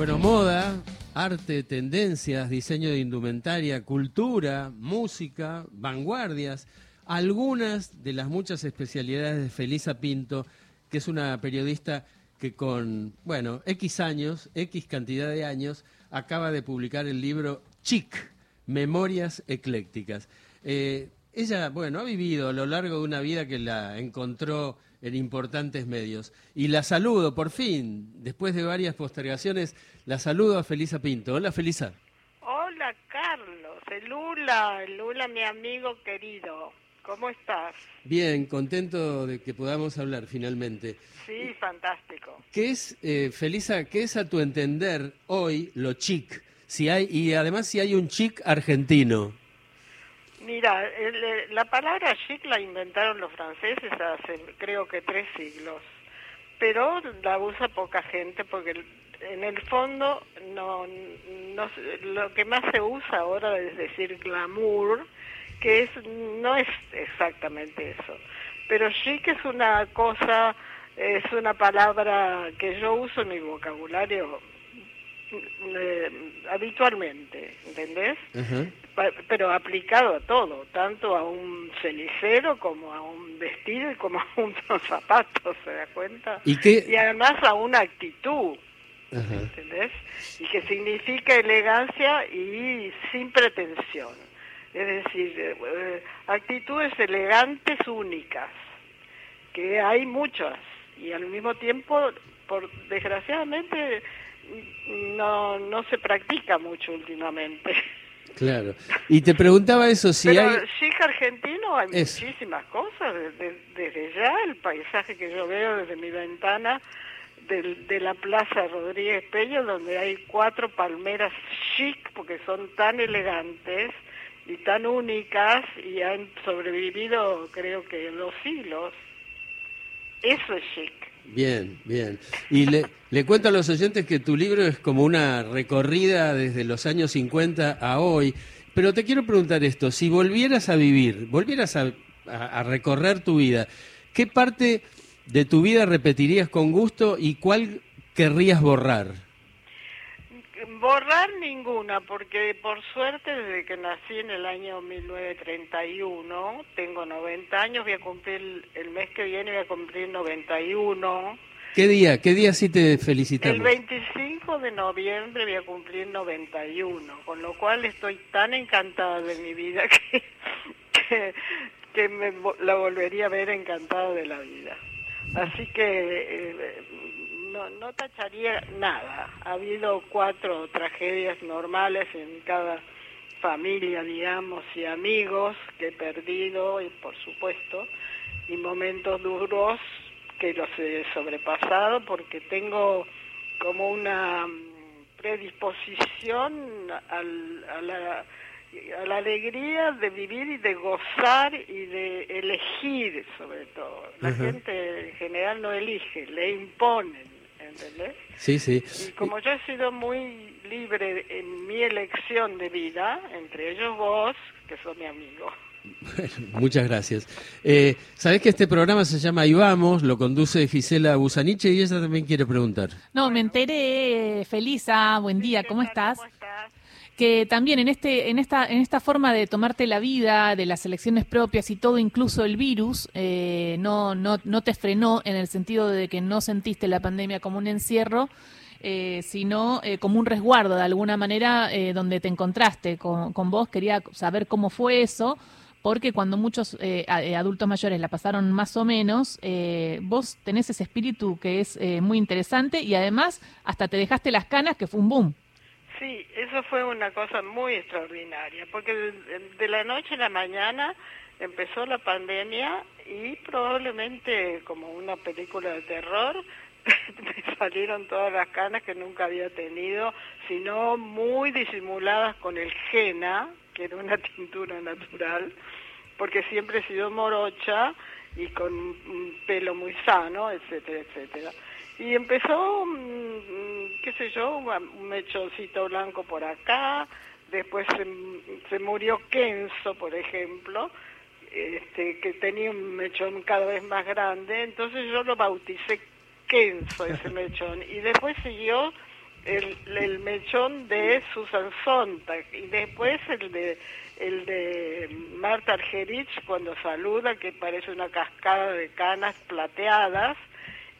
Bueno, moda, arte, tendencias, diseño de indumentaria, cultura, música, vanguardias, algunas de las muchas especialidades de Felisa Pinto, que es una periodista que con, bueno, X años, X cantidad de años, acaba de publicar el libro Chic, Memorias Eclécticas. Eh, ella, bueno, ha vivido a lo largo de una vida que la encontró en importantes medios. Y la saludo, por fin, después de varias postergaciones, la saludo a Felisa Pinto. Hola, Felisa. Hola, Carlos. Lula, Lula, mi amigo querido. ¿Cómo estás? Bien, contento de que podamos hablar finalmente. Sí, fantástico. ¿Qué es, eh, Felisa, qué es a tu entender hoy lo chic? Si hay, y además si hay un chic argentino. Mira, eh, la palabra chic la inventaron los franceses hace creo que tres siglos, pero la usa poca gente porque en el fondo no, no lo que más se usa ahora es decir glamour, que es no es exactamente eso, pero chic es una cosa, es una palabra que yo uso en mi vocabulario eh, habitualmente, ¿entendés? Pero aplicado a todo, tanto a un cenicero como a un vestido y como a unos zapatos, ¿se da cuenta? ¿Y, y además a una actitud, ¿entendés? Y que significa elegancia y sin pretensión. Es decir, eh, actitudes elegantes únicas, que hay muchas, y al mismo tiempo, por desgraciadamente, no, no se practica mucho últimamente. Claro. Y te preguntaba eso, si Pero hay... chic argentino hay muchísimas cosas. Desde, ya el paisaje que yo veo desde mi ventana de, de la Plaza Rodríguez Peña, donde hay cuatro palmeras chic, porque son tan elegantes y tan únicas y han sobrevivido creo que dos siglos. Eso es chic. Bien, bien. Y le, le cuento a los oyentes que tu libro es como una recorrida desde los años 50 a hoy. Pero te quiero preguntar esto, si volvieras a vivir, volvieras a, a recorrer tu vida, ¿qué parte de tu vida repetirías con gusto y cuál querrías borrar? Borrar ninguna, porque por suerte desde que nací en el año 1931, tengo 90 años, voy a cumplir, el mes que viene voy a cumplir 91. ¿Qué día? ¿Qué día sí te felicitamos? El 25 de noviembre voy a cumplir 91, con lo cual estoy tan encantada de mi vida que, que, me la volvería a ver encantada de la vida. Así que eh, no, no tacharía nada. Ha habido cuatro tragedias normales en cada familia, digamos, y amigos que he perdido, y por supuesto, y momentos duros que los he sobrepasado porque tengo como una predisposición al, a, la, a la alegría de vivir y de gozar y de elegir sobre todo. La gente en general no elige, le imponen. ¿Entendés? Sí, sí. Y como yo he sido muy libre en mi elección de vida, entre ellos vos, que sos mi amigo. muchas gracias. Eh, Sabés que este programa se llama Y Vamos, lo conduce Gisela Busaniche y ella también quiere preguntar. No, me enteré, Felisa, buen día, ¿cómo estás? ¿Cómo estás? Que también en este en esta en esta forma de tomarte la vida de las elecciones propias y todo incluso el virus eh, no, no no te frenó en el sentido de que no sentiste la pandemia como un encierro eh, sino eh, como un resguardo de alguna manera donde te encontraste con, con, vos. Quería saber cómo fue eso porque cuando muchos adultos mayores la pasaron más o menos vos tenés ese espíritu que es muy interesante y además hasta te dejaste las canas que fue un boom Sí, eso fue una cosa muy extraordinaria, porque de, la noche a la mañana empezó la pandemia y probablemente como una película de terror me salieron todas las canas que nunca había tenido, sino muy disimuladas con el Jena, que era una tintura natural, porque siempre he sido morocha y con un pelo muy sano, etcétera, etcétera. Y empezó, mm, qué sé yo, un mechoncito blanco por acá, después se, murió Kenzo, por ejemplo, este, que tenía un mechón cada vez más grande, entonces yo lo bauticé Kenzo, ese mechón, y después siguió el, el mechón de Susan Sontag y después el de el de Marta Argerich cuando saluda que parece una cascada de canas plateadas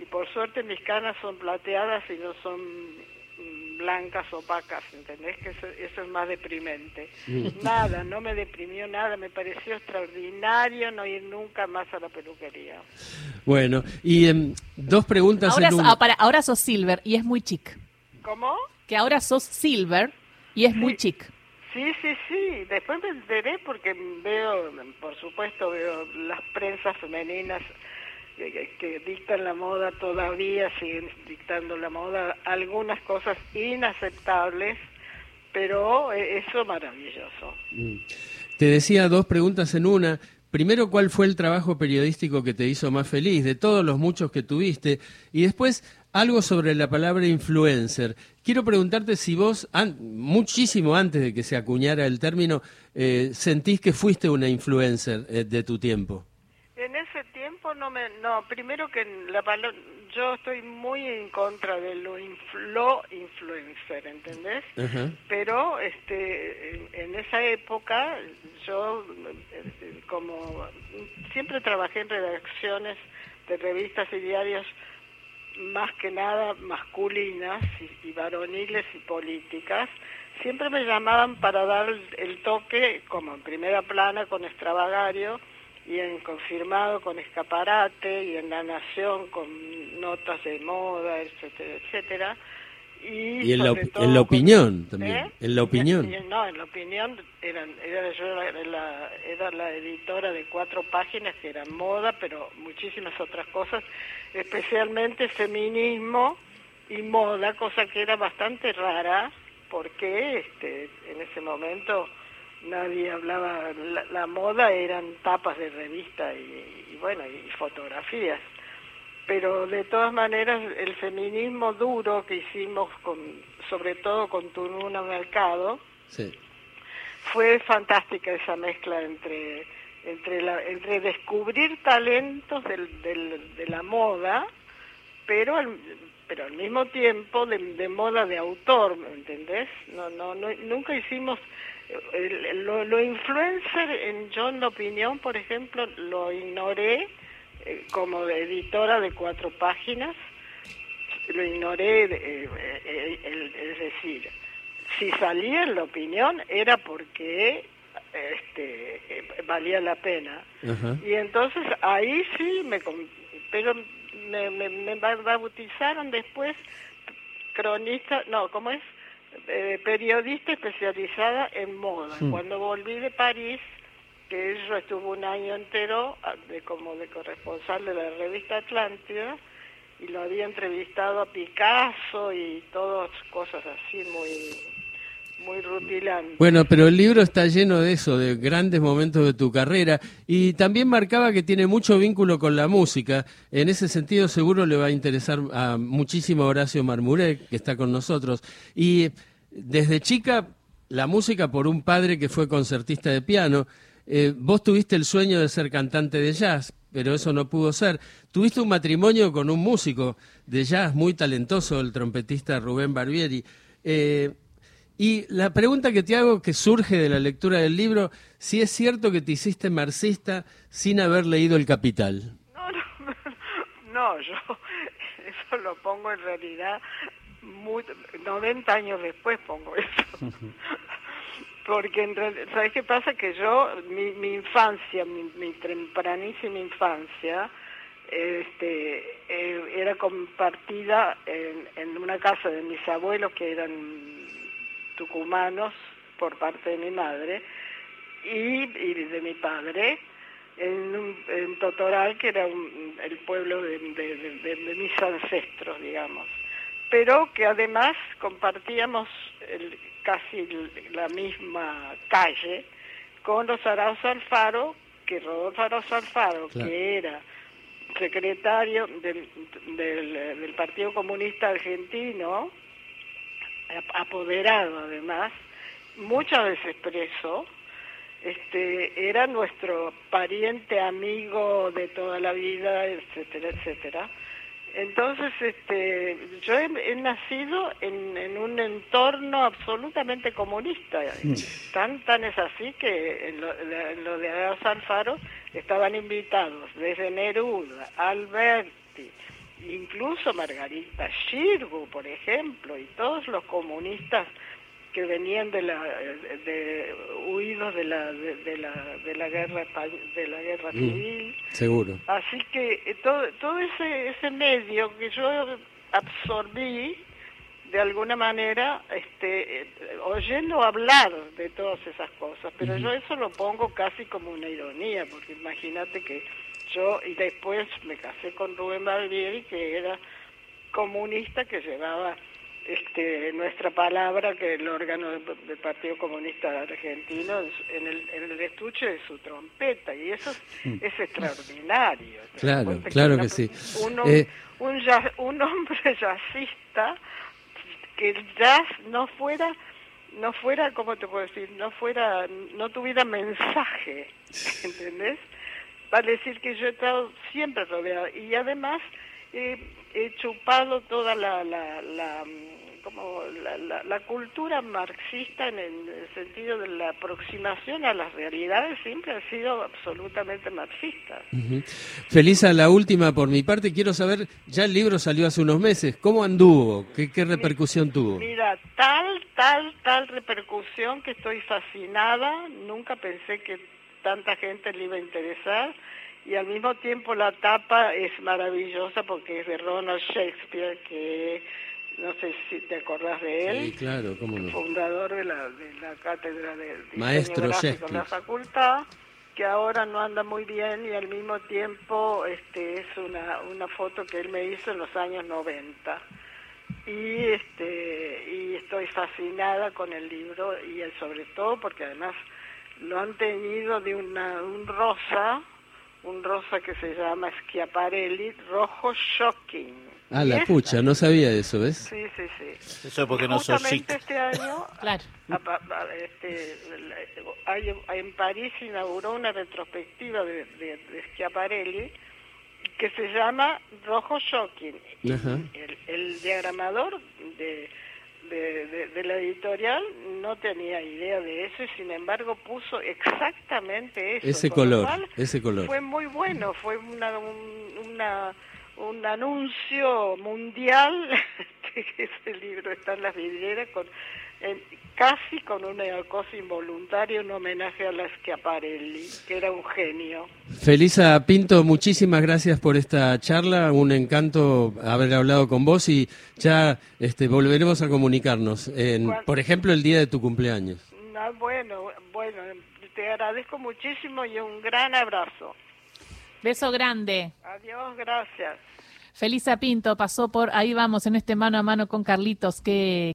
y por suerte mis canas son plateadas y no son mm, blancas opacas, ¿entendés? Que eso, es más deprimente. Nada, no me deprimió nada, me pareció extraordinario no ir nunca más a la peluquería. Bueno, y em, dos preguntas ahora, en para, ahora sos Silver y es muy chic. ¿Cómo? Que ahora sos Silver y es muy chic. Sí, sí, sí. Después me enteré porque veo, por supuesto, veo las prensas femeninas que, dictan la moda todavía, siguen dictando la moda, algunas cosas inaceptables, pero e, eso maravilloso. Mm. Te decía dos preguntas en una. Primero, ¿cuál fue el trabajo periodístico que te hizo más feliz de todos los muchos que tuviste? Y después, algo sobre la palabra influencer. Quiero preguntarte si vos, muchísimo antes de que se acuñara el término, eh, sentís que fuiste una influencer eh, de tu tiempo. En ese tiempo no me, no, primero que la yo estoy muy en contra de lo, influencer, ¿entendés? Pero este, en, esa época yo como siempre trabajé en redacciones de revistas y diarios más que nada masculinas y, varoniles y políticas, siempre me llamaban para dar el, toque, como en primera plana con extravagario, y en confirmado con escaparate, y en La Nación con notas de moda, etcétera, etcétera. Y, en, la, en, la, opinión también, ¿Eh? en la opinión. no, en la opinión eran, era, yo era la, era la editora de cuatro páginas que eran moda, pero muchísimas otras cosas, especialmente feminismo y moda, cosa que era bastante rara, porque este, en ese momento nadie hablaba, la, moda eran tapas de revista y, y bueno, y fotografías. Pero de todas maneras el feminismo duro que hicimos con sobre todo con Tununa Mercado fue fantástica esa mezcla entre entre la, entre descubrir talentos del, del, de la moda pero al, pero al mismo tiempo de, moda de autor ¿me entendés? No, no no nunca hicimos lo, lo influencer en yo en la opinión por ejemplo lo ignoré eh, como editora de cuatro páginas, lo ignoré, eh, eh, es decir, si salía en la opinión era porque este, valía la pena. Y entonces ahí sí me... Pero me, me, bautizaron después cronista, no, ¿cómo es? periodista especializada en moda. Hmm. Cuando volví de París, que ella estuvo un año entero ah, de, como de corresponsal de la revista Atlántida y lo había entrevistado a Picasso y todas cosas así muy Bueno, pero el libro está lleno de eso, de grandes momentos de tu carrera y también marcaba que tiene mucho vínculo con la música. En ese sentido seguro le va a interesar a muchísimo Horacio Marmurek, que está con nosotros. Y desde chica la música por un padre que fue concertista de piano. Eh, vos tuviste el sueño de ser cantante de jazz, pero eso no pudo ser. Tuviste un matrimonio con un músico de jazz muy talentoso, el trompetista Rubén Barbieri. Eh, y la pregunta que te hago, que surge de la lectura del libro, si es cierto que te hiciste marxista sin haber leído El Capital. No, no, no yo eso lo pongo en realidad muy, 90 años después pongo eso. porque en ¿sabes qué pasa? Que yo, mi, mi infancia, mi, tempranísima infancia, este, eh, era compartida en, en, una casa de mis abuelos que eran tucumanos por parte de mi madre y, de mi padre en, en Totoral, que era el pueblo de, de mis ancestros, digamos. Pero que además compartíamos el, casi la misma calle con los Arauz Alfaro, que Rodolfo Arauz Alfaro, que era secretario del, del, Partido Comunista Argentino, apoderado además, muchas veces preso, este, era nuestro pariente amigo de toda la vida, etcétera, etcétera. Entonces, este, yo he, nacido en, un entorno absolutamente comunista. Tan, tan es así que en lo, de Agas Alfaro estaban invitados desde Neruda, Alberti, incluso Margarita Shirgu, por ejemplo, y todos los comunistas que venían de la de, huidos de la de, la de la guerra de la guerra mm, civil. seguro. Así que eh, todo todo ese ese medio que yo absorbí de alguna manera este eh, oyendo hablar de todas esas cosas pero yo eso lo pongo casi como una ironía porque imagínate que yo y después me casé con Rubén Barbieri que era comunista que llevaba este, nuestra palabra que el órgano del, Partido Comunista Argentino en el, en el estuche de su trompeta y eso es, mm. extraordinario. Claro, claro que, sí. Un, eh, un, un hombre jazzista que el jazz no fuera no fuera, ¿cómo te puedo decir? No fuera, no tuviera mensaje, ¿entendés? Vale decir que yo he estado siempre rodeado y además he chupado toda la, la, la como la, la, cultura marxista en el sentido de la aproximación a las realidades siempre ha sido absolutamente marxista. Felisa, la última por mi parte, quiero saber, ya el libro salió hace unos meses, ¿cómo anduvo? ¿Qué, qué repercusión tuvo? Mira, tal, tal, tal repercusión que estoy fascinada, nunca pensé que tanta gente le iba a interesar y al mismo tiempo la tapa es maravillosa porque es de Ronald Shakespeare, que no sé si te acordás de él. Sí, claro, cómo no. Fundador de la, de la cátedra de Maestro Shakespeare. de la facultad, que ahora no anda muy bien y al mismo tiempo este es una, una foto que él me hizo en los años 90. Y, este, y estoy fascinada con el libro y sobre todo porque además lo han tenido de una, un rosa un rosa que se llama Schiaparelli, rojo shocking. Ah, la pucha, no sabía eso, ¿ves? Sí, sí, sí. Eso porque no sos chic. este año, claro. este, hay, en París inauguró una retrospectiva de, de, de Schiaparelli que se llama Rojo Shocking. El, el diagramador de de, la editorial no tenía idea de eso y sin embargo puso exactamente eso. Ese color, ese color. Fue muy bueno, fue una, un, una, un anuncio mundial que ese libro está en las vidrieras con casi con una cosa involuntaria, un homenaje a las Schiaparelli, que era un genio. Felisa Pinto, muchísimas gracias por esta charla, un encanto haber hablado con vos y ya este, volveremos a comunicarnos, en, por ejemplo, el día de tu cumpleaños. Ah, bueno, bueno, te agradezco muchísimo y un gran abrazo. Beso grande. Adiós, gracias. Felisa Pinto pasó por ahí vamos en este mano a mano con Carlitos que